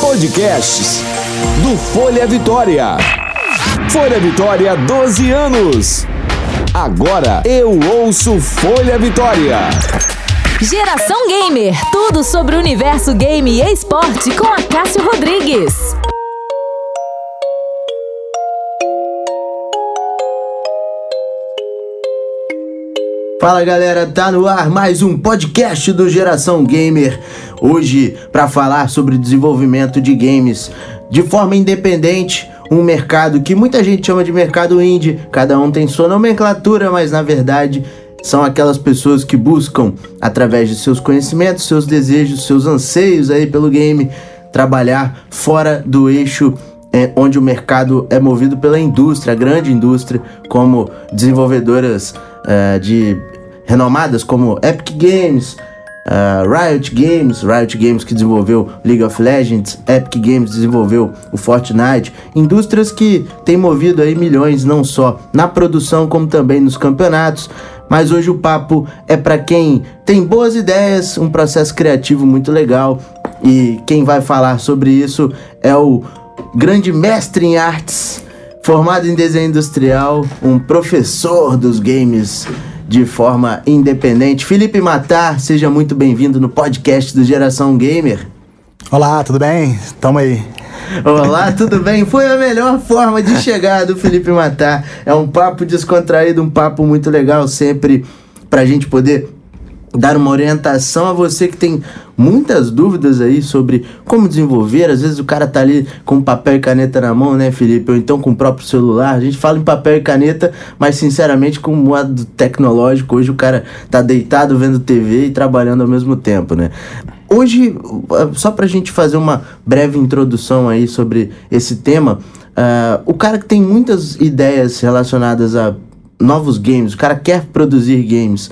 Podcasts do Folha Vitória. Folha Vitória, 12 anos. Agora eu ouço Folha Vitória. Geração Gamer, tudo sobre o universo game e esporte com a Cássio Rodrigues. Fala galera, tá no ar mais um podcast do Geração Gamer. Hoje para falar sobre desenvolvimento de games de forma independente, um mercado que muita gente chama de mercado indie, cada um tem sua nomenclatura, mas na verdade são aquelas pessoas que buscam através de seus conhecimentos, seus desejos, seus anseios aí pelo game, trabalhar fora do eixo é, onde o mercado é movido pela indústria, grande indústria, como desenvolvedoras uh, de renomadas como Epic Games, uh, Riot Games, Riot Games que desenvolveu League of Legends, Epic Games desenvolveu o Fortnite, indústrias que têm movido aí milhões não só na produção como também nos campeonatos. Mas hoje o papo é para quem tem boas ideias, um processo criativo muito legal e quem vai falar sobre isso é o grande mestre em artes, formado em desenho industrial, um professor dos games de forma independente. Felipe Matar, seja muito bem-vindo no podcast do Geração Gamer. Olá, tudo bem? Tamo aí. Olá, tudo bem? Foi a melhor forma de chegar do Felipe Matar. É um papo descontraído, um papo muito legal, sempre pra gente poder dar uma orientação a você que tem muitas dúvidas aí sobre como desenvolver. Às vezes o cara tá ali com papel e caneta na mão, né, Felipe? Ou então com o próprio celular. A gente fala em papel e caneta, mas sinceramente, com o modo tecnológico, hoje o cara tá deitado vendo TV e trabalhando ao mesmo tempo, né? Hoje, só pra gente fazer uma breve introdução aí sobre esse tema, uh, o cara que tem muitas ideias relacionadas a novos games, o cara quer produzir games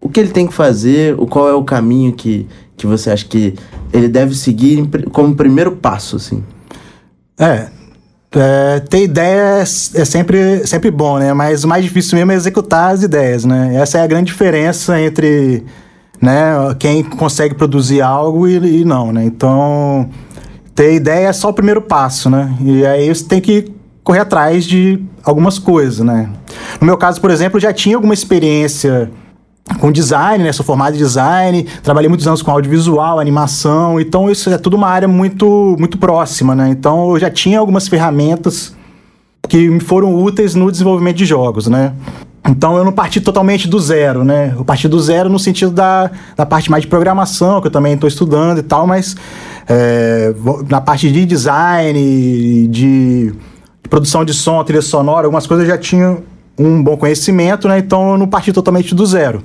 o que ele tem que fazer, o qual é o caminho que, que você acha que ele deve seguir como primeiro passo, assim? É, é, ter ideias é sempre, sempre bom, né? Mas o mais difícil mesmo é executar as ideias, né? Essa é a grande diferença entre né, quem consegue produzir algo e, e não, né? Então, ter ideia é só o primeiro passo, né? E aí você tem que correr atrás de algumas coisas, né? No meu caso, por exemplo, já tinha alguma experiência com design, né? Sou formado em design, trabalhei muitos anos com audiovisual, animação, então isso é tudo uma área muito, muito próxima, né? Então eu já tinha algumas ferramentas que me foram úteis no desenvolvimento de jogos, né? Então eu não parti totalmente do zero, né? Eu parti do zero no sentido da, da parte mais de programação, que eu também estou estudando e tal, mas é, na parte de design, de produção de som, trilha sonora, algumas coisas eu já tinha um bom conhecimento, né? Então eu não parti totalmente do zero.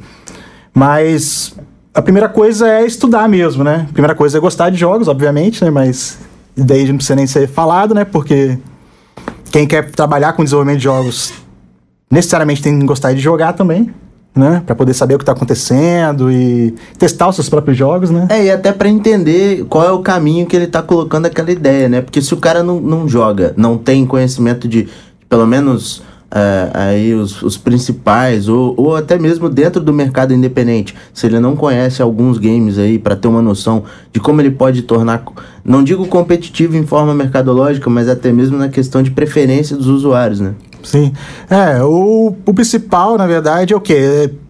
Mas a primeira coisa é estudar mesmo, né? A primeira coisa é gostar de jogos, obviamente, né? Mas daí não precisa nem ser falado, né? Porque quem quer trabalhar com desenvolvimento de jogos necessariamente tem que gostar de jogar também, né? Para poder saber o que está acontecendo e testar os seus próprios jogos, né? É, e até para entender qual é o caminho que ele está colocando aquela ideia, né? Porque se o cara não, não joga, não tem conhecimento de, pelo menos uh, aí os, os principais, ou, ou até mesmo dentro do mercado independente, se ele não conhece alguns games aí para ter uma noção de como ele pode tornar, não digo competitivo em forma mercadológica, mas até mesmo na questão de preferência dos usuários, né? Sim. É, o, o principal, na verdade, é o quê? É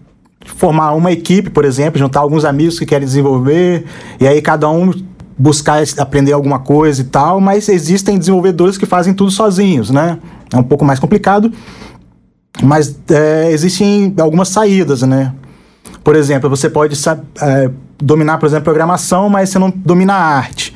formar uma equipe, por exemplo, juntar alguns amigos que querem desenvolver, e aí cada um buscar aprender alguma coisa e tal, mas existem desenvolvedores que fazem tudo sozinhos, né? É um pouco mais complicado, mas é, existem algumas saídas, né? Por exemplo, você pode é, dominar, por exemplo, programação, mas você não domina arte.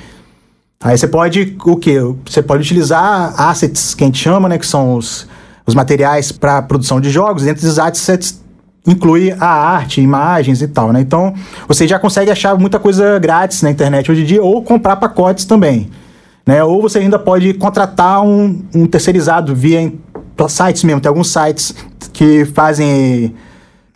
Aí você pode o quê? Você pode utilizar assets, que a gente chama, né? Que são os, os materiais para produção de jogos. Dentro desses assets inclui a arte, imagens e tal, né? Então, você já consegue achar muita coisa grátis na internet hoje em dia ou comprar pacotes também, né? Ou você ainda pode contratar um, um terceirizado via sites mesmo. Tem alguns sites que fazem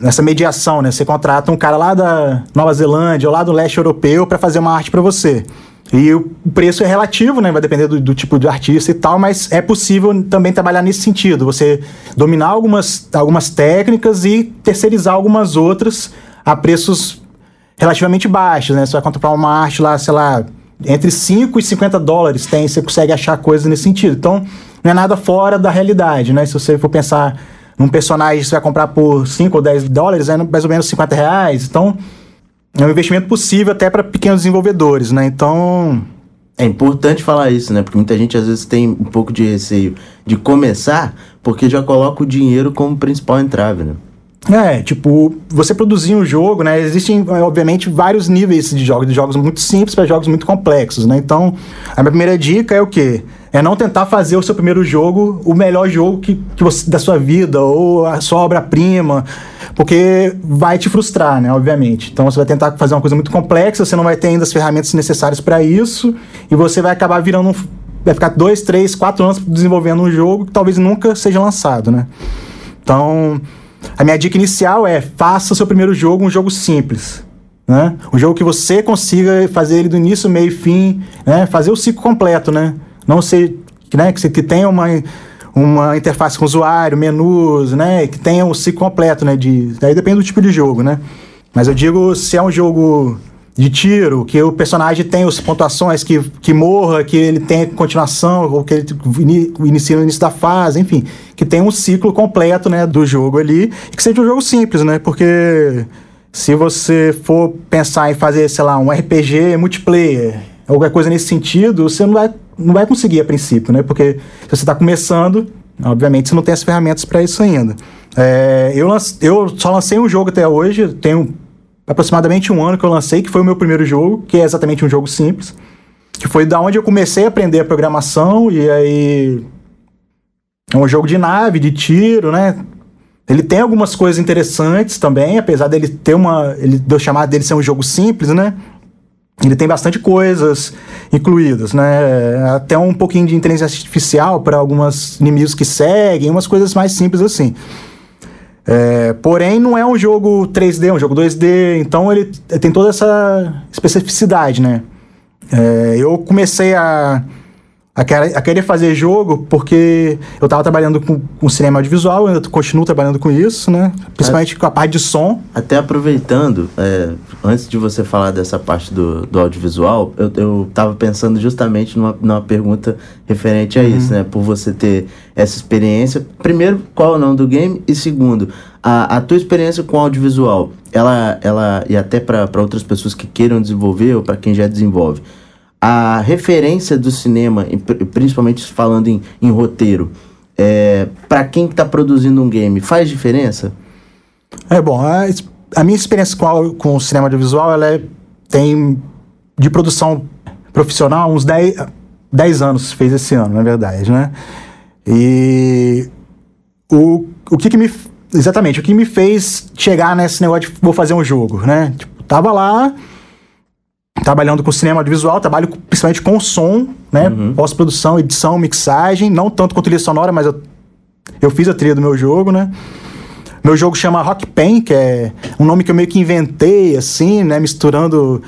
essa mediação, né? Você contrata um cara lá da Nova Zelândia ou lá do leste europeu para fazer uma arte para você. E o preço é relativo, né? Vai depender do, do, tipo de artista e tal, mas é possível também trabalhar nesse sentido. Você dominar algumas, algumas técnicas e terceirizar algumas outras a preços relativamente baixos, né? Você vai comprar uma arte lá, sei lá, entre 5 e 50 dólares tem, você consegue achar coisas nesse sentido. Então, não é nada fora da realidade, né? Se você for pensar num personagem que você vai comprar por 5 ou 10 dólares, é mais ou menos 50 reais. Então, é um investimento possível até para pequenos desenvolvedores, né? Então. É importante falar isso, né? Porque muita gente às vezes tem um pouco de receio de começar porque já coloca o dinheiro como principal entrave, né? É, tipo, você produzir um jogo, né? Existem, obviamente, vários níveis de jogos, de jogos muito simples para jogos muito complexos, né? Então, a minha primeira dica é o quê? É não tentar fazer o seu primeiro jogo o melhor jogo que, que você, da sua vida, ou a sua obra-prima, porque vai te frustrar, né? Obviamente. Então, você vai tentar fazer uma coisa muito complexa, você não vai ter ainda as ferramentas necessárias para isso, e você vai acabar virando um. Vai ficar dois, três, quatro anos desenvolvendo um jogo que talvez nunca seja lançado, né? Então. A minha dica inicial é faça o seu primeiro jogo um jogo simples. Né? Um jogo que você consiga fazer ele do início, meio e fim, né? fazer o ciclo completo, né? Não ser né? que, que tenha uma, uma interface com o usuário, menus, né? Que tenha um ciclo completo, né? De, aí depende do tipo de jogo, né? Mas eu digo, se é um jogo de tiro, que o personagem tem as pontuações, que, que morra, que ele tenha continuação, ou que ele inicie no início da fase, enfim, que tenha um ciclo completo, né, do jogo ali, e que seja um jogo simples, né, porque se você for pensar em fazer, sei lá, um RPG multiplayer, alguma coisa nesse sentido, você não vai, não vai conseguir a princípio, né, porque se você está começando, obviamente você não tem as ferramentas para isso ainda. É, eu, eu só lancei um jogo até hoje, tenho aproximadamente um ano que eu lancei, que foi o meu primeiro jogo, que é exatamente um jogo simples. Que foi da onde eu comecei a aprender a programação, e aí. É um jogo de nave, de tiro, né? Ele tem algumas coisas interessantes também, apesar dele ter uma. Ele deu chamar dele ser um jogo simples, né? Ele tem bastante coisas incluídas, né? Até um pouquinho de inteligência artificial para alguns inimigos que seguem, umas coisas mais simples assim. É, porém, não é um jogo 3D, é um jogo 2D, então ele tem toda essa especificidade, né? É, eu comecei a a querer, fazer jogo porque eu estava trabalhando com, com cinema audiovisual, eu continuo trabalhando com isso, né? Principalmente com a parte de som. Até aproveitando, é, antes de você falar dessa parte do, do audiovisual, eu, eu tava pensando justamente numa, numa pergunta referente a uhum. isso, né? Por você ter essa experiência. Primeiro, qual é o nome do game? E segundo, a, a tua experiência com audiovisual, ela, ela e até para outras pessoas que queiram desenvolver ou para quem já desenvolve a referência do cinema, principalmente falando em, em roteiro, é, para quem está produzindo um game, faz diferença? É bom, a, a minha experiência com, com o cinema audiovisual, ela é, tem de produção profissional uns 10, 10 anos, fez esse ano, na verdade, né? E o, o que, que me. Exatamente, o que me fez chegar nesse negócio de vou fazer um jogo, né? Tipo, tava lá trabalhando com cinema audiovisual, trabalho principalmente com som, né? Uhum. Pós-produção, edição, mixagem, não tanto com trilha sonora, mas eu, eu fiz a trilha do meu jogo, né? Meu jogo chama Rock Pen, que é um nome que eu meio que inventei, assim, né? Misturando.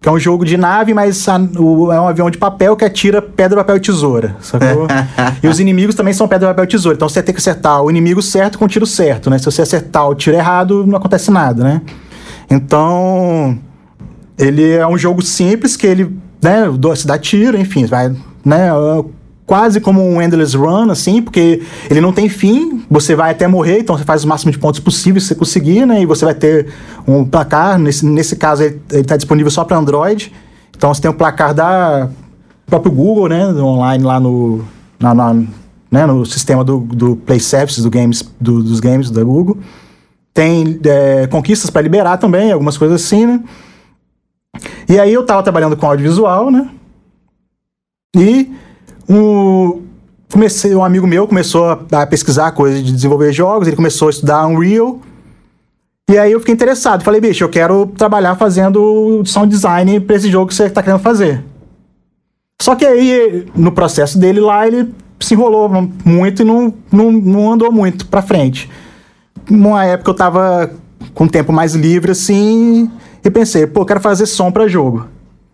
Que é um jogo de nave, mas a, o, é um avião de papel que atira pedra, papel e tesoura, sacou? e os inimigos também são pedra, papel e tesoura. Então você tem que acertar o inimigo certo com o tiro certo, né? Se você acertar o tiro errado, não acontece nada, né? Então ele é um jogo simples que ele, né, se dá tiro, enfim, vai, né, quase como um endless run, assim, porque ele não tem fim, você vai até morrer, então você faz o máximo de pontos possíveis que você conseguir, né, e você vai ter um placar, nesse, nesse caso ele está disponível só para Android, então você tem o placar da próprio Google, né, online lá no, na, na né, no sistema do, do Play Services do games, do, dos games da Google. Tem é, conquistas para liberar também, algumas coisas assim, né? E aí eu tava trabalhando com audiovisual, né? E um, comecei, um amigo meu começou a, pesquisar coisas de desenvolver jogos, ele começou a estudar Unreal. E aí eu fiquei interessado. Falei, bicho, eu quero trabalhar fazendo sound design pra esse jogo que você tá querendo fazer. Só que aí, no processo dele lá, ele se enrolou muito e não, não, não andou muito pra frente. Numa época eu tava com tempo mais livre, assim, e pensei, pô, quero fazer som para jogo.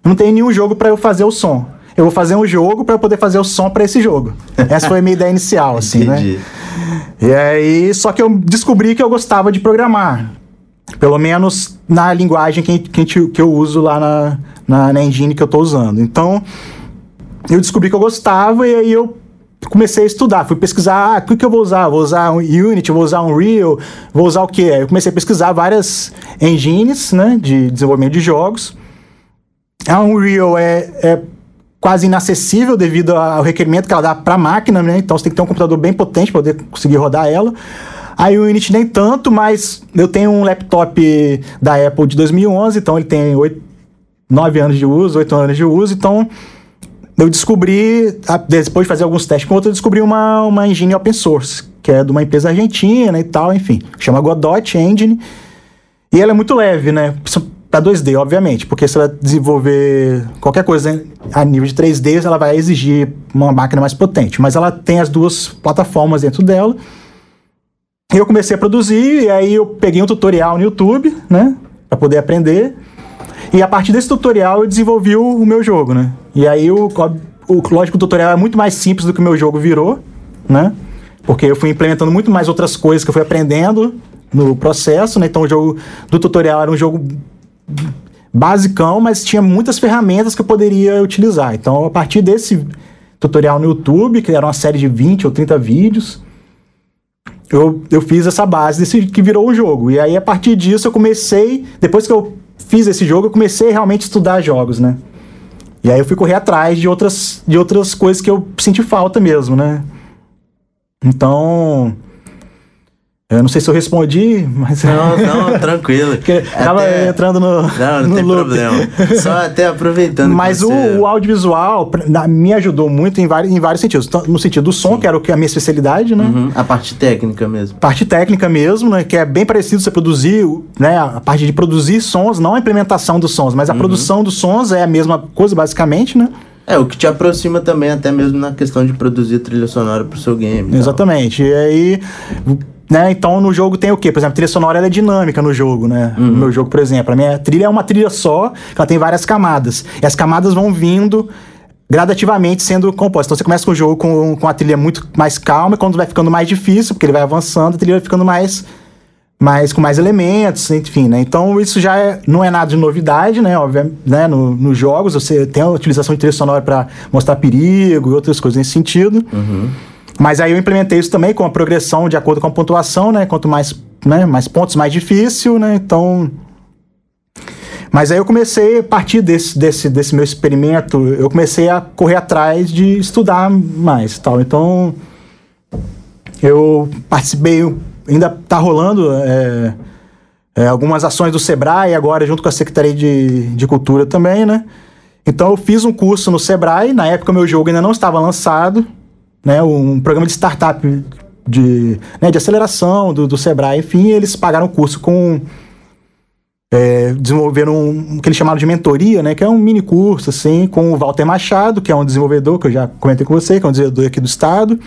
Não tem nenhum jogo para eu fazer o som. Eu vou fazer um jogo para poder fazer o som para esse jogo. Essa foi a minha ideia inicial, assim, né? Entendi. né? E aí, só que eu descobri que eu gostava de programar. Pelo menos na linguagem que, que, que eu uso lá na, na, na engine que eu estou usando. Então, eu descobri que eu gostava e aí eu comecei a estudar, fui pesquisar, ah, o que, que eu vou usar? Vou usar um Unity, vou usar um Unreal, vou usar o quê? Eu comecei a pesquisar várias engines, né, de desenvolvimento de jogos. A Unreal é, é quase inacessível devido ao requerimento que ela dá para a máquina, né? Então você tem que ter um computador bem potente para poder conseguir rodar ela. A Unity nem tanto, mas eu tenho um laptop da Apple de 2011, então ele tem 8, 9 anos de uso, 8 anos de uso, então eu descobri, depois de fazer alguns testes com outro, eu descobri uma, uma engine open source, que é de uma empresa argentina e tal, enfim, chama Godot Engine. E ela é muito leve, né? Para 2D, obviamente, porque se ela desenvolver qualquer coisa a nível de 3D, ela vai exigir uma máquina mais potente. Mas ela tem as duas plataformas dentro dela. Eu comecei a produzir, e aí eu peguei um tutorial no YouTube, né? Para poder aprender. E a partir desse tutorial eu desenvolvi o, o meu jogo, né? E aí o, o lógico o tutorial é muito mais simples do que o meu jogo virou, né? Porque eu fui implementando muito mais outras coisas que eu fui aprendendo no processo, né? Então o jogo do tutorial era um jogo basicão, mas tinha muitas ferramentas que eu poderia utilizar. Então, a partir desse tutorial no YouTube, que era uma série de 20 ou 30 vídeos, eu, eu fiz essa base desse que virou o jogo. E aí, a partir disso, eu comecei, depois que eu fiz esse jogo, eu comecei realmente a estudar jogos, né? E aí eu fui correr atrás de outras, de outras coisas que eu senti falta mesmo, né? Então, eu não sei se eu respondi, mas. Não, não, tranquilo. Tava até... entrando no. Não, não no tem loop. problema. Só até aproveitando. Mas o, o, audiovisual me ajudou muito em vários, em vários sentidos. No sentido do som, Sim. que era o que é a minha especialidade, né? Uhum. A parte técnica mesmo. Parte técnica mesmo, né? Que é bem parecido você produzir, né? A parte de produzir sons, não a implementação dos sons, mas a uhum. produção dos sons é a mesma coisa, basicamente, né? É, o que te aproxima também, até mesmo na questão de produzir trilha sonora pro seu game. Exatamente. E aí né? Então no jogo tem o quê? Por exemplo, a trilha sonora é dinâmica no jogo, né? Uhum. No meu jogo, por exemplo. A minha trilha é uma trilha só, ela tem várias camadas. E as camadas vão vindo gradativamente sendo compostas. Então você começa com o jogo com, com a trilha muito mais calma, e quando vai ficando mais difícil, porque ele vai avançando, a trilha vai ficando mais. mais com mais elementos, enfim, né? Então isso já é, não é nada de novidade, né? Obviamente, né? No, nos jogos você tem a utilização de trilha sonora para mostrar perigo e outras coisas nesse sentido. Uhum. Mas aí eu implementei isso também com a progressão de acordo com a pontuação, né? Quanto mais, né, mais pontos, mais difícil, né? Então. Mas aí eu comecei, a partir desse, desse, desse meu experimento, eu comecei a correr atrás de estudar mais tal. Então, eu participei, ainda tá rolando é, é, algumas ações do Sebrae agora, junto com a Secretaria de, de Cultura também, né? Então eu fiz um curso no Sebrae, na época meu jogo ainda não estava lançado, né, um programa de startup de, né, de aceleração do, do Sebrae, enfim, eles pagaram o curso com. É, desenvolveram um, o que eles chamaram de mentoria, né, que é um mini curso, assim, com o Walter Machado, que é um desenvolvedor, que eu já comentei com você, que é um desenvolvedor aqui do estado.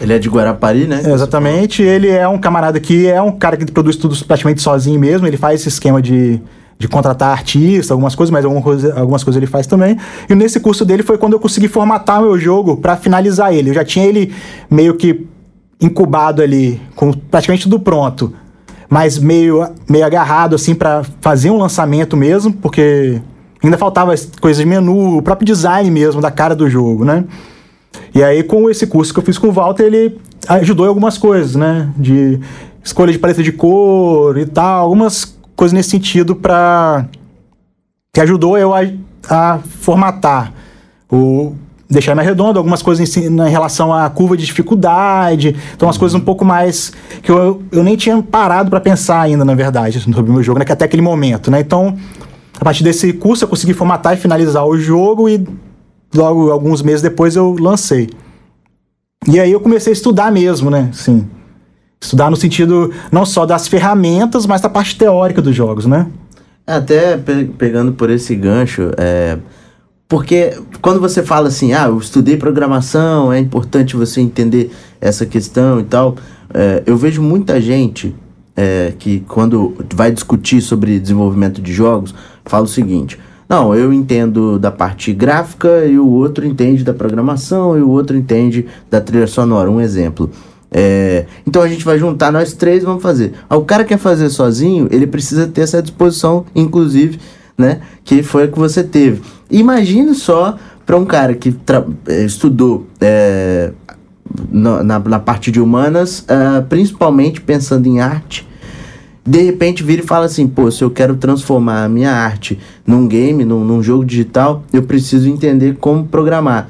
Ele é de Guarapari, né? Exatamente. Ele é um camarada que é um cara que produz tudo praticamente sozinho mesmo. Ele faz esse esquema de de contratar artista, algumas coisas, mas alguma coisa, algumas coisas ele faz também. E nesse curso dele foi quando eu consegui formatar meu jogo para finalizar ele. Eu já tinha ele meio que incubado ali, com praticamente tudo pronto, mas meio, meio agarrado assim para fazer um lançamento mesmo, porque ainda faltava coisas de menu, o próprio design mesmo da cara do jogo, né? E aí com esse curso que eu fiz com o Walter, ele ajudou em algumas coisas, né? De escolha de paleta de cor e tal, algumas coisa nesse sentido para que ajudou eu a, a, formatar o deixar mais redondo algumas coisas em, em, relação à curva de dificuldade então as coisas um pouco mais que eu, eu nem tinha parado para pensar ainda na verdade sobre o meu jogo né, que até aquele momento né. Então a partir desse curso eu consegui formatar e finalizar o jogo e logo alguns meses depois eu lancei. E aí eu comecei a estudar mesmo né sim Estudar no sentido não só das ferramentas, mas da parte teórica dos jogos, né? É, até pe pegando por esse gancho, é, porque quando você fala assim, ah, eu estudei programação, é importante você entender essa questão e tal, é, eu vejo muita gente é, que quando vai discutir sobre desenvolvimento de jogos, fala o seguinte, não, eu entendo da parte gráfica e o outro entende da programação e o outro entende da trilha sonora, um exemplo. É, então a gente vai juntar nós três, vamos fazer. Ah, O cara quer fazer sozinho, ele precisa ter essa disposição, inclusive, né? Que foi a que você teve. Imagine só para um cara que eh, estudou é, na, na, na parte de humanas, ah, principalmente pensando em arte, de repente vira e fala assim, pô, se eu quero transformar a minha arte num game, num, num jogo digital, eu preciso entender como programar.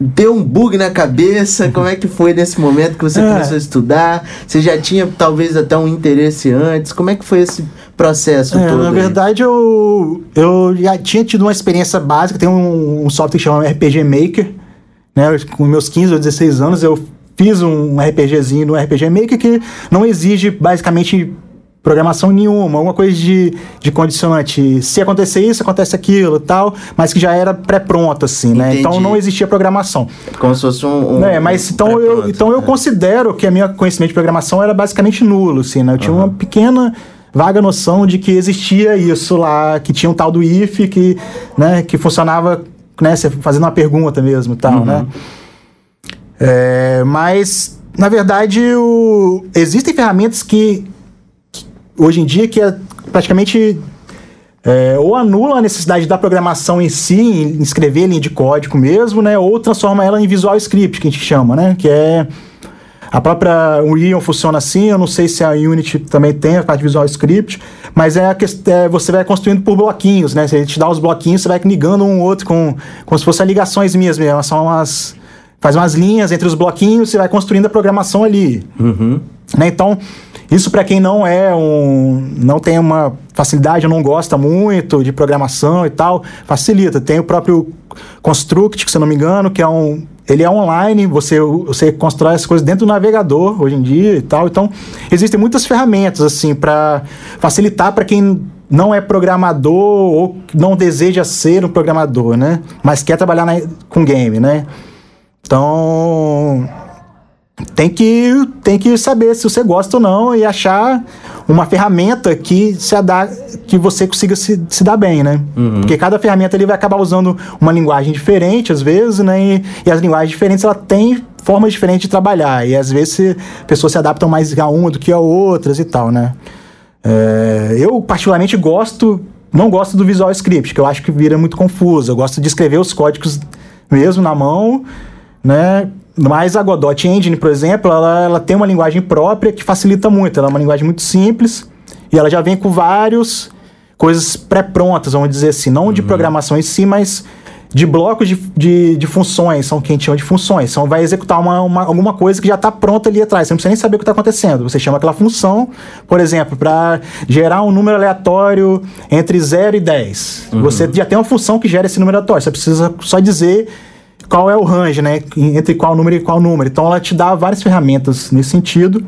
Deu um bug na cabeça? Como é que foi nesse momento que você É. começou a estudar? Você já tinha talvez até um interesse antes? Como é que foi esse processo É, todo? na aí? verdade, eu, eu já tinha tido uma experiência básica. Tem um, um software que chama RPG Maker. Né? Com meus 15 ou 16 anos, eu fiz um RPGzinho no RPG Maker que não exige basicamente programação nenhuma, alguma coisa de, de condicionante. Se acontecer isso, acontece aquilo e tal, mas que já era pré-pronto, assim, né? Entendi. Então não existia programação. Como se fosse um. um É, mas um então eu, então eu né? considero que a minha conhecimento de programação era basicamente nulo, assim, né? Eu tinha uma pequena vaga noção de que existia isso lá, que tinha um tal do if que, né, que funcionava, né, fazendo uma pergunta mesmo, e tal, né? É, mas na verdade o, existem ferramentas que hoje em dia que é praticamente é, ou anula a necessidade da programação em si, em escrever linha de código mesmo, né? Ou transforma ela em visual script, que a gente chama, né? Que é a própria Unreal funciona assim, eu não sei se a Unity também tem a parte de visual script, mas é, a quest- é você vai construindo por bloquinhos, né? Você te dá os bloquinhos, você vai ligando um outro com como se fossem ligações mesmo, elas são umas faz umas linhas entre os bloquinhos, você vai construindo a programação ali. Né? Então, isso para quem não é um. não tem uma facilidade, não gosta muito de programação e tal, facilita. Tem o próprio Construct, que se eu não me engano, que é um. Ele é online, você, você constrói as coisas dentro do navegador hoje em dia e tal. Então, existem muitas ferramentas assim para facilitar para quem não é programador ou não deseja ser um programador, né? Mas quer trabalhar na- com game, né? Então, tem que, tem que saber se você gosta ou não e achar uma ferramenta que se adá, que você consiga se, se dar bem, né? Porque cada ferramenta ele vai acabar usando uma linguagem diferente, às vezes, né? E, e as linguagens diferentes, ela tem formas diferentes de trabalhar. E às vezes se- pessoas se adaptam mais a uma do que a outras e tal, né? É, eu, particularmente, gosto. Não gosto do Visual Script, que eu acho que vira muito confuso. Eu gosto de escrever os códigos mesmo na mão, né? Mas a Godot Engine, por exemplo, ela, ela tem uma linguagem própria que facilita muito. Ela é uma linguagem muito simples e ela já vem com vários coisas pré-prontas, vamos dizer assim. Não de programação em si, mas de blocos de, de, de funções, são o que a gente chama de funções. Então vai executar uma, uma- alguma coisa que já está pronta ali atrás. Você não precisa nem saber o que está acontecendo. Você chama aquela função, por exemplo, para gerar um número aleatório entre 0 e 10. Você já tem uma função que gera esse número aleatório. Você precisa só dizer qual é o range, né? Entre qual número e qual número. Então ela te dá várias ferramentas nesse sentido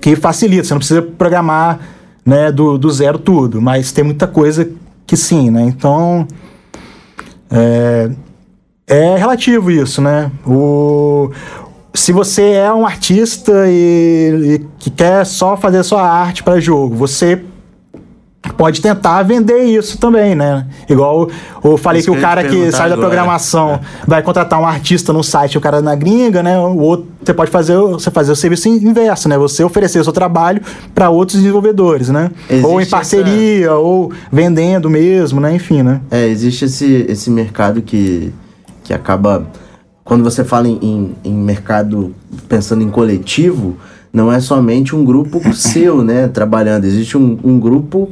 que facilita. Você não precisa programar né, do, do zero tudo, mas tem muita coisa que sim, né? Então é, é relativo isso, né? O, se você é um artista e, e que quer só fazer sua arte para jogo, você pode tentar vender isso também, né? Igual eu falei Isso que o cara que sai da agora. programação vai contratar um artista no site, o cara na gringa, né? O outro, você pode fazer, o- você fazer o serviço inverso, né? Você oferecer o seu trabalho para outros desenvolvedores, né? Existe ou em essa- parceria, ou vendendo mesmo, né? Enfim, né? É, existe esse, esse mercado que, que acaba. Quando você fala em, em, em mercado pensando em coletivo, não é somente um grupo seu, né, trabalhando. Existe um, um grupo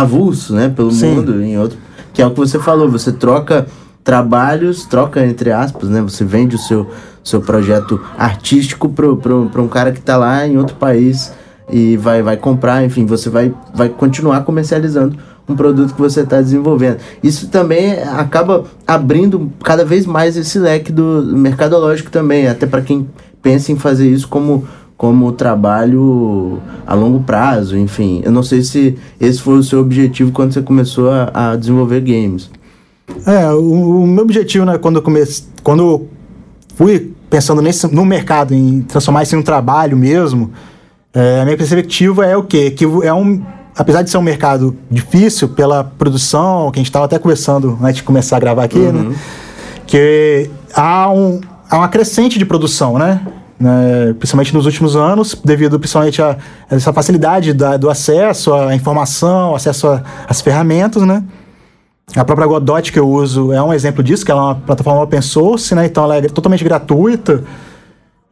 avulso, né, pelo Sim. mundo, em outro. Que é o que você falou, você troca trabalhos, troca entre aspas, né? Você vende o seu, seu projeto artístico pro, pro, pra um cara que tá lá em outro país e vai, vai comprar, enfim, você vai, vai continuar comercializando um produto que você está desenvolvendo. Isso também acaba abrindo cada vez mais esse leque do do mercadológico também, até para quem pensa em fazer isso como como trabalho a longo prazo, enfim. Eu não sei se esse foi o seu objetivo quando você começou a, a desenvolver games. É, o, o meu objetivo, né, quando eu comecei, quando eu fui pensando nesse, no mercado, em transformar isso em um trabalho mesmo, é, a minha perspectiva é o quê? Que é um, apesar de ser um mercado difícil pela produção, que a gente estava até conversando antes de começar a gravar aqui, né, que há, um, há uma crescente de produção, né? Né, principalmente nos últimos anos, devido principalmente a essa facilidade da, do acesso à informação, acesso às ferramentas, né? A própria Godot que eu uso é um exemplo disso, que ela é uma plataforma open source, né? Então ela é totalmente gratuita.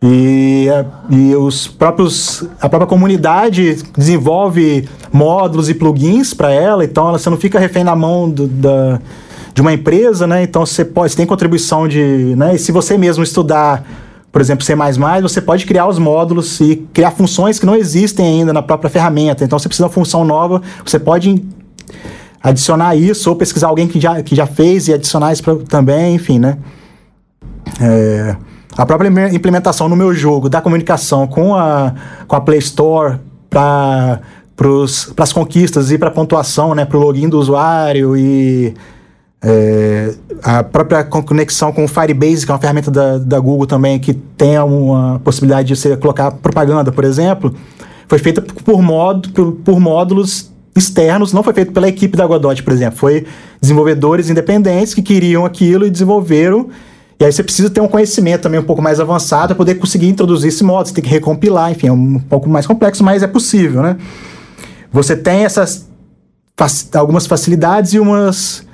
E, e os próprios a própria comunidade desenvolve módulos e plugins para ela, então ela, você não fica refém na mão do, da, de uma empresa, né? Então você pode você tem contribuição de, né? E se você mesmo estudar, por exemplo, C++, você pode criar os módulos e criar funções que não existem ainda na própria ferramenta. Então você precisa de uma função nova, você pode adicionar isso ou pesquisar alguém que já, que já fez e adicionar isso pra, também, enfim, né? É, a própria implementação no meu jogo da comunicação com a, com a Play Store para as conquistas e para a pontuação, né, para o login do usuário e é, a própria conexão com o Firebase, que é uma ferramenta da, da Google também, que tem uma possibilidade de você colocar propaganda, por exemplo, foi feita por, modo, por, por módulos externos, não foi feito pela equipe da Godot, por exemplo. Foi desenvolvedores independentes que queriam aquilo e desenvolveram. E aí você precisa ter um conhecimento também um pouco mais avançado para poder conseguir introduzir esse modo. Você tem que recompilar, enfim, é um pouco mais complexo, mas é possível, né? Você tem essas algumas facilidades e umas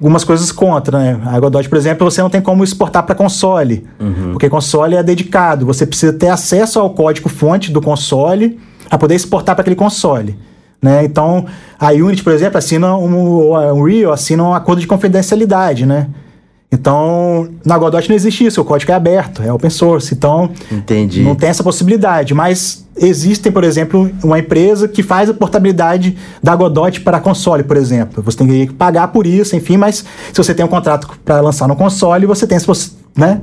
algumas coisas contra, né? A Godot, por exemplo, você não tem como exportar para console, uhum. porque console é dedicado. Você precisa ter acesso ao código fonte do console para poder exportar para aquele console. Né? Então, a Unity, por exemplo, assina um, a Unreal assina um acordo de confidencialidade, né? Então, na Godot não existe isso, o código é aberto, é open source, então Entendi. não tem essa possibilidade. Mas existem, por exemplo, uma empresa que faz a portabilidade da Godot para console, por exemplo. Você tem que pagar por isso, enfim, mas se você tem um contrato para lançar no console, você tem, né?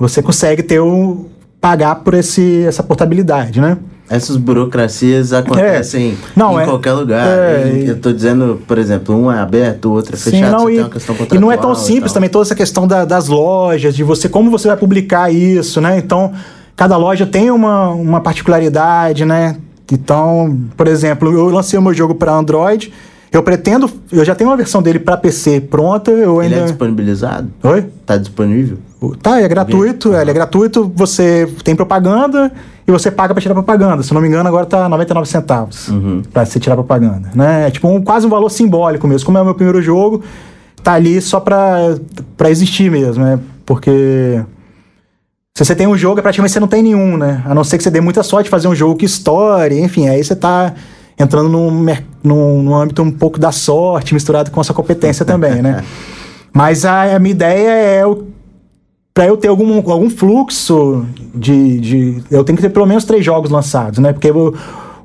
Você consegue ter o pagar por esse, essa portabilidade, né? Essas burocracias acontecem é. não, em é, qualquer lugar. É, eu estou dizendo, por exemplo, um é aberto, o outro é fechado, sim, não, e, e não é tão simples também toda essa questão da, das lojas, de você como você vai publicar isso, né? Então, cada loja tem uma, uma particularidade, né? Então, por exemplo, eu lancei o meu jogo para Android, eu pretendo, eu já tenho uma versão dele para PC pronta, eu ainda Ele é disponibilizado? Oi? Tá disponível? Tá, é gratuito, uhum. ele é gratuito, você tem propaganda e você paga para tirar propaganda. Se não me engano, agora tá 99 centavos uhum. para você tirar propaganda, né? É tipo um, quase um valor simbólico mesmo. Como é o meu primeiro jogo, tá ali só para existir mesmo, né? Porque se você tem um jogo, é praticamente você não tem nenhum, né? A não ser que você dê muita sorte de fazer um jogo que estoure, enfim, aí você tá entrando num, num, num âmbito um pouco da sorte misturado com a sua competência também, né? Mas a, a minha ideia é o para eu ter algum, algum fluxo de, de. Eu tenho que ter pelo menos três jogos lançados, né? Porque eu,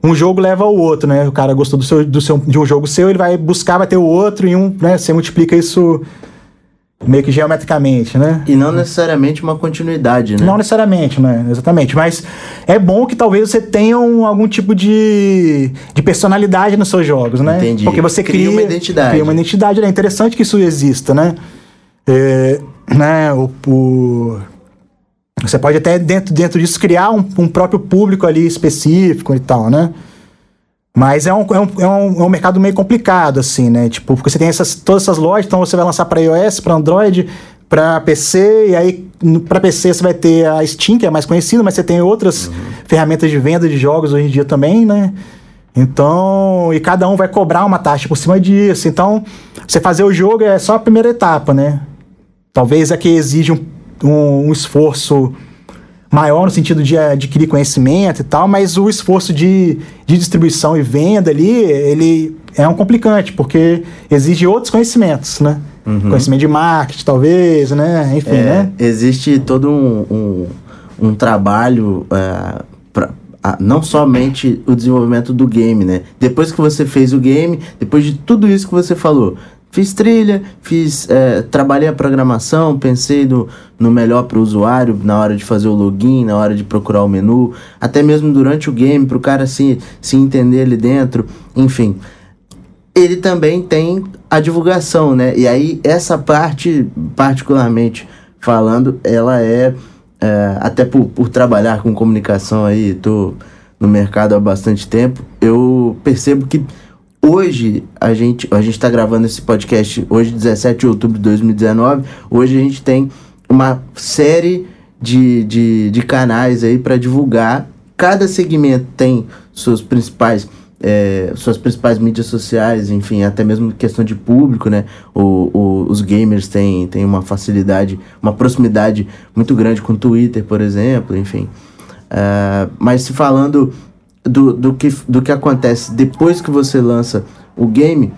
um jogo leva ao outro, né? O cara gostou do seu, do seu, de um jogo seu, ele vai buscar, vai ter o outro, e um, né? Você multiplica isso meio que geometricamente, né? E não necessariamente uma continuidade, né? Não necessariamente, né? Exatamente. Mas é bom que talvez você tenha um, algum tipo de, de personalidade nos seus jogos, né? Entendi. Porque você cria, cria uma identidade. Cria uma identidade, né? É interessante que isso exista, né? É, né, o, o, você pode até dentro, dentro disso criar um, um, próprio público ali específico e tal, né? Mas é um, é, um, é, um, é um mercado meio complicado, assim, né? Tipo, porque você tem essas, todas essas lojas, então você vai lançar para iOS, para Android, para PC, e aí para PC você vai ter a Steam, que é mais conhecida, mas você tem outras uhum. ferramentas de venda de jogos hoje em dia também, né? Então, e cada um vai cobrar uma taxa por cima disso. Então, você fazer o jogo é só a primeira etapa, né? Talvez é que exige um, um, um esforço maior no sentido de adquirir conhecimento e tal, mas o esforço de, de distribuição e venda ali, ele é um complicante, porque exige outros conhecimentos, né? Uhum. Conhecimento de marketing, talvez, né? Enfim, é, né? Existe todo um, um, um trabalho uh, pra, uh, não somente o desenvolvimento do game, né? Depois que você fez o game, depois de tudo isso que você falou, Fiz trilha, fiz, é, trabalhei a programação, pensei no, no melhor para o usuário na hora de fazer o login, na hora de procurar o menu, até mesmo durante o game, para o cara se, se entender ali dentro, enfim. Ele também tem a divulgação, né? E aí, essa parte, particularmente falando, ela é, é até por, por trabalhar com comunicação aí, tô no mercado há bastante tempo, eu percebo que Hoje a gente a gente está gravando esse podcast hoje 17 de outubro de 2019. Hoje a gente tem uma série de, de, de canais aí para divulgar. Cada segmento tem suas principais é, suas principais mídias sociais, enfim, até mesmo questão de público, né? O, o, os gamers têm, têm uma facilidade, uma proximidade muito grande com o Twitter, por exemplo, enfim. Uh, mas se falando do, do, que, do que acontece depois que você lança o game,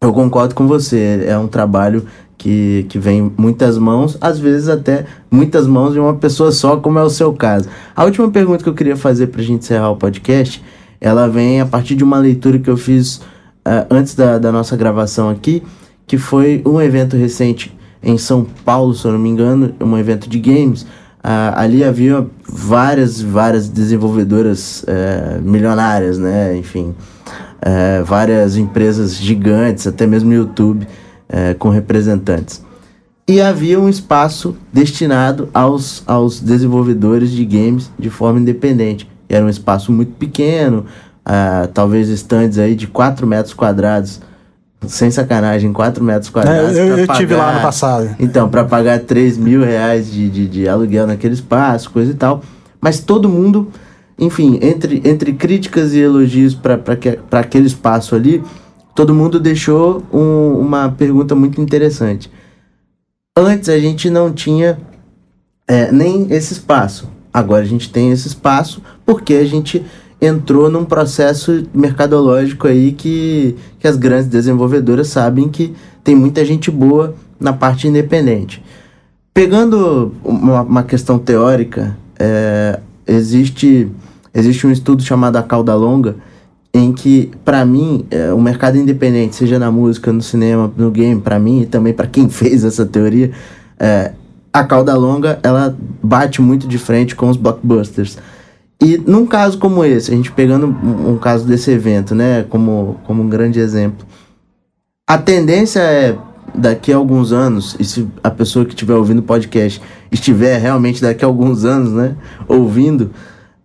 eu concordo com você. É um trabalho que, que vem muitas mãos, às vezes até muitas mãos de uma pessoa só, como é o seu caso. A última pergunta que eu queria fazer para a gente encerrar o podcast ela vem a partir de uma leitura que eu fiz uh, antes da, da nossa gravação aqui, que foi um evento recente em São Paulo, se eu não me engano, um evento de games. Uh, ali havia várias, várias desenvolvedoras uh, milionárias, né? Enfim, uh, várias empresas gigantes, até mesmo YouTube, com representantes. E havia um espaço destinado aos, aos desenvolvedores de games de forma independente era um espaço muito pequeno, uh, talvez estandes aí de 4 metros quadrados, sem sacanagem, 4 metros quadrados. É, eu, eu pagar, tive lá no passado. Então, para pagar 3 mil reais de, de, de aluguel naquele espaço, coisa e tal. Mas todo mundo, enfim, entre, entre críticas e elogios para aquele espaço ali, todo mundo deixou um, uma pergunta muito interessante. Antes a gente não tinha é, nem esse espaço. Agora a gente tem esse espaço porque a gente entrou num processo mercadológico aí que, que as grandes desenvolvedoras sabem que tem muita gente boa na parte independente. Pegando uma, uma questão teórica, é, existe, existe um estudo chamado A Cauda Longa, em que, para mim, é, o mercado independente, seja na música, no cinema, no game, para mim e também para quem fez essa teoria, é, a cauda longa ela bate muito de frente com os blockbusters. E num caso como esse, a gente pegando um, caso desse evento, né, como, como um grande exemplo, a tendência é daqui a alguns anos, e se a pessoa que estiver ouvindo o podcast estiver realmente daqui a alguns anos, né, ouvindo,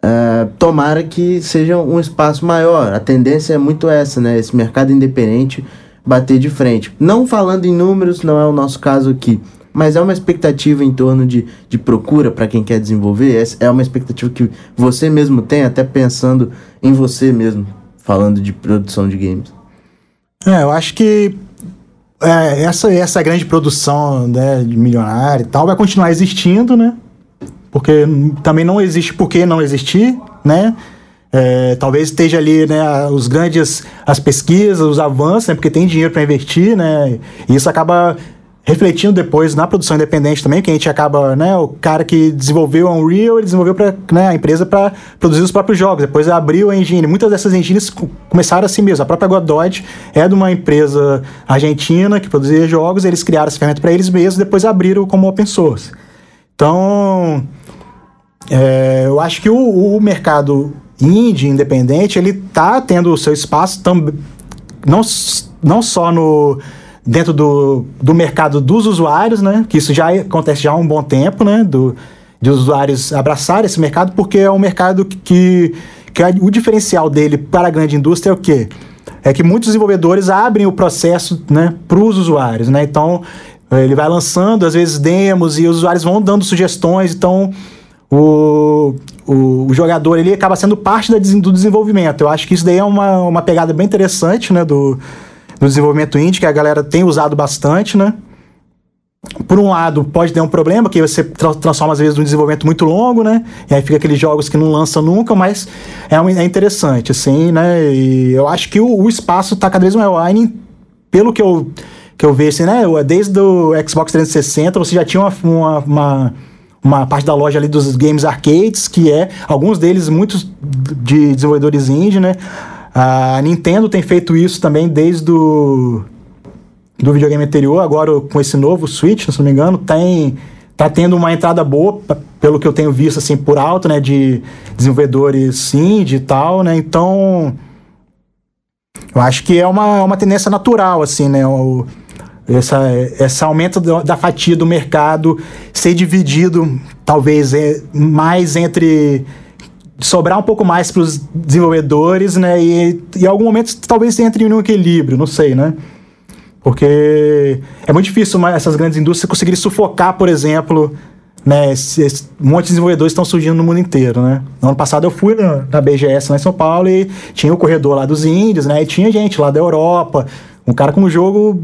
uh, tomara que seja um espaço maior. A tendência é muito essa, né, esse mercado independente bater de frente. Não falando em números, não é o nosso caso aqui, mas é uma expectativa em torno de, de procura para quem quer desenvolver? É uma expectativa que você mesmo tem, até pensando em você mesmo, falando de produção de games? É, eu acho que é, essa, essa grande produção né, de milionário e tal vai continuar existindo, né? Porque também não existe por que não existir, né? É, talvez esteja ali né, os grandes as pesquisas, os avanços, né, porque tem dinheiro para investir, né? E isso acaba refletindo depois na produção independente também, que a gente acaba, né, o cara que desenvolveu a Unreal, ele desenvolveu para né, a empresa para produzir os próprios jogos, depois abriu a engine. Muitas dessas engines começaram assim mesmo. A própria Godot é de uma empresa argentina que produzia jogos, eles criaram essa ferramenta para eles mesmos, depois abriram como open source. Então, é, eu acho que o, o mercado indie independente, ele tá tendo o seu espaço também não, não só no dentro do, do mercado dos usuários, né? Que isso já acontece já há um bom tempo, né? Do, de usuários abraçarem esse mercado, porque é um mercado que, que o diferencial dele para a grande indústria é o quê? É que muitos desenvolvedores abrem o processo né, para os usuários, né? Então, ele vai lançando, às vezes, demos e os usuários vão dando sugestões, então o, o, o, jogador ele acaba sendo parte da, do desenvolvimento. Eu acho que isso daí é uma, uma pegada bem interessante né, do, no desenvolvimento indie, que a galera tem usado bastante, né? Por um lado, pode ter um problema, que você tra transforma às vezes num desenvolvimento muito longo, né? E aí fica aqueles jogos que não lançam nunca, mas é, um, é interessante, assim, né? E eu acho que o, o espaço está cada vez maior. Pelo que eu, que eu vejo, assim, né? Desde o Xbox 360, você já tinha uma, uma, uma uma parte da loja ali dos games arcades, que é alguns deles muitos de desenvolvedores indie, né? A Nintendo tem feito isso também desde o do videogame anterior, agora com esse novo Switch, se não me engano, tem tá tendo uma entrada boa, pelo que eu tenho visto assim por alto, né, de desenvolvedores indie e tal, né? Então, eu acho que é uma, uma tendência natural assim, né, o, essa, esse aumento da fatia do mercado ser dividido talvez é, mais entre sobrar um pouco mais para os desenvolvedores, né? E em algum momento talvez entre em um equilíbrio, não sei, né? Porque é muito difícil essas grandes indústrias conseguirem sufocar, por exemplo, né, esse, esse, um monte de desenvolvedores estão surgindo no mundo inteiro, né? No ano passado eu fui na, na, BGS lá em São Paulo e tinha o corredor lá dos índios, né? E tinha gente lá da Europa, um cara com um jogo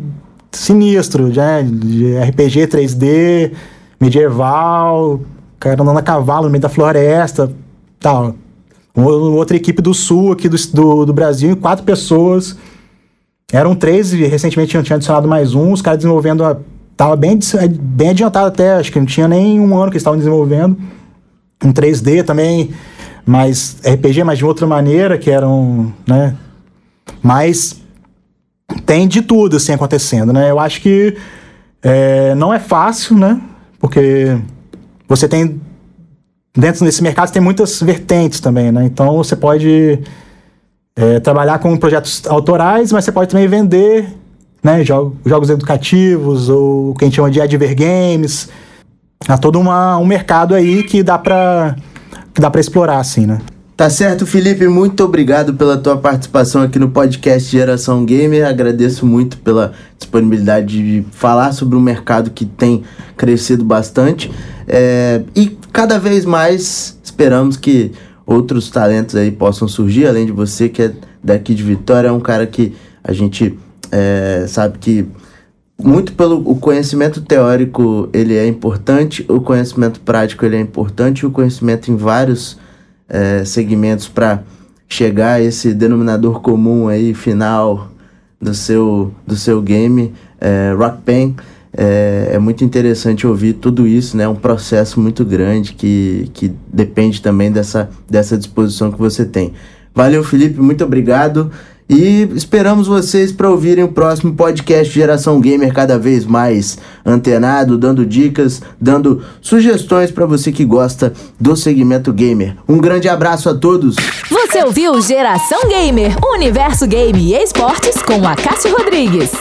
sinistro, né? De RPG 3D, medieval, cara andando a cavalo no meio da floresta, tal. Outra equipe do sul aqui do, do, do Brasil, quatro pessoas. Eram três e recentemente tinham, tinham adicionado mais um, os caras desenvolvendo a Tava bem, bem adiantado até, acho que não tinha nem um ano que estavam desenvolvendo. Um 3D também, mas RPG, mas de outra maneira, que eram, né? Mas tem de tudo assim acontecendo, né? Eu acho que é, não é fácil, né? Porque você tem dentro desse mercado tem muitas vertentes também, né? Então você pode é, trabalhar com projetos autorais, mas você pode também vender né, jogos, jogos educativos ou o que a gente chama de adver games. Há todo uma, um mercado aí que dá para que dá para explorar assim, né? Tá certo, Felipe, muito obrigado pela tua participação aqui no podcast Geração Gamer. Agradeço muito pela disponibilidade de falar sobre um mercado que tem crescido bastante. É, e cada vez mais esperamos que outros talentos aí possam surgir, além de você que é daqui de Vitória, é um cara que a gente é, sabe que muito pelo o conhecimento teórico ele é importante, o conhecimento prático ele é importante, o conhecimento em vários é, segmentos para chegar a esse denominador comum aí final do seu do seu game é, Rock Pen é, é, muito interessante ouvir tudo isso, né? É um processo muito grande que, que depende também dessa, dessa disposição que você tem. Valeu, Felipe, muito obrigado. E esperamos vocês para ouvirem o próximo podcast Geração Gamer cada vez mais antenado, dando dicas, dando sugestões para você que gosta do segmento gamer. Um grande abraço a todos. Você ouviu Geração Gamer, universo game e esportes com a Cássio Rodrigues.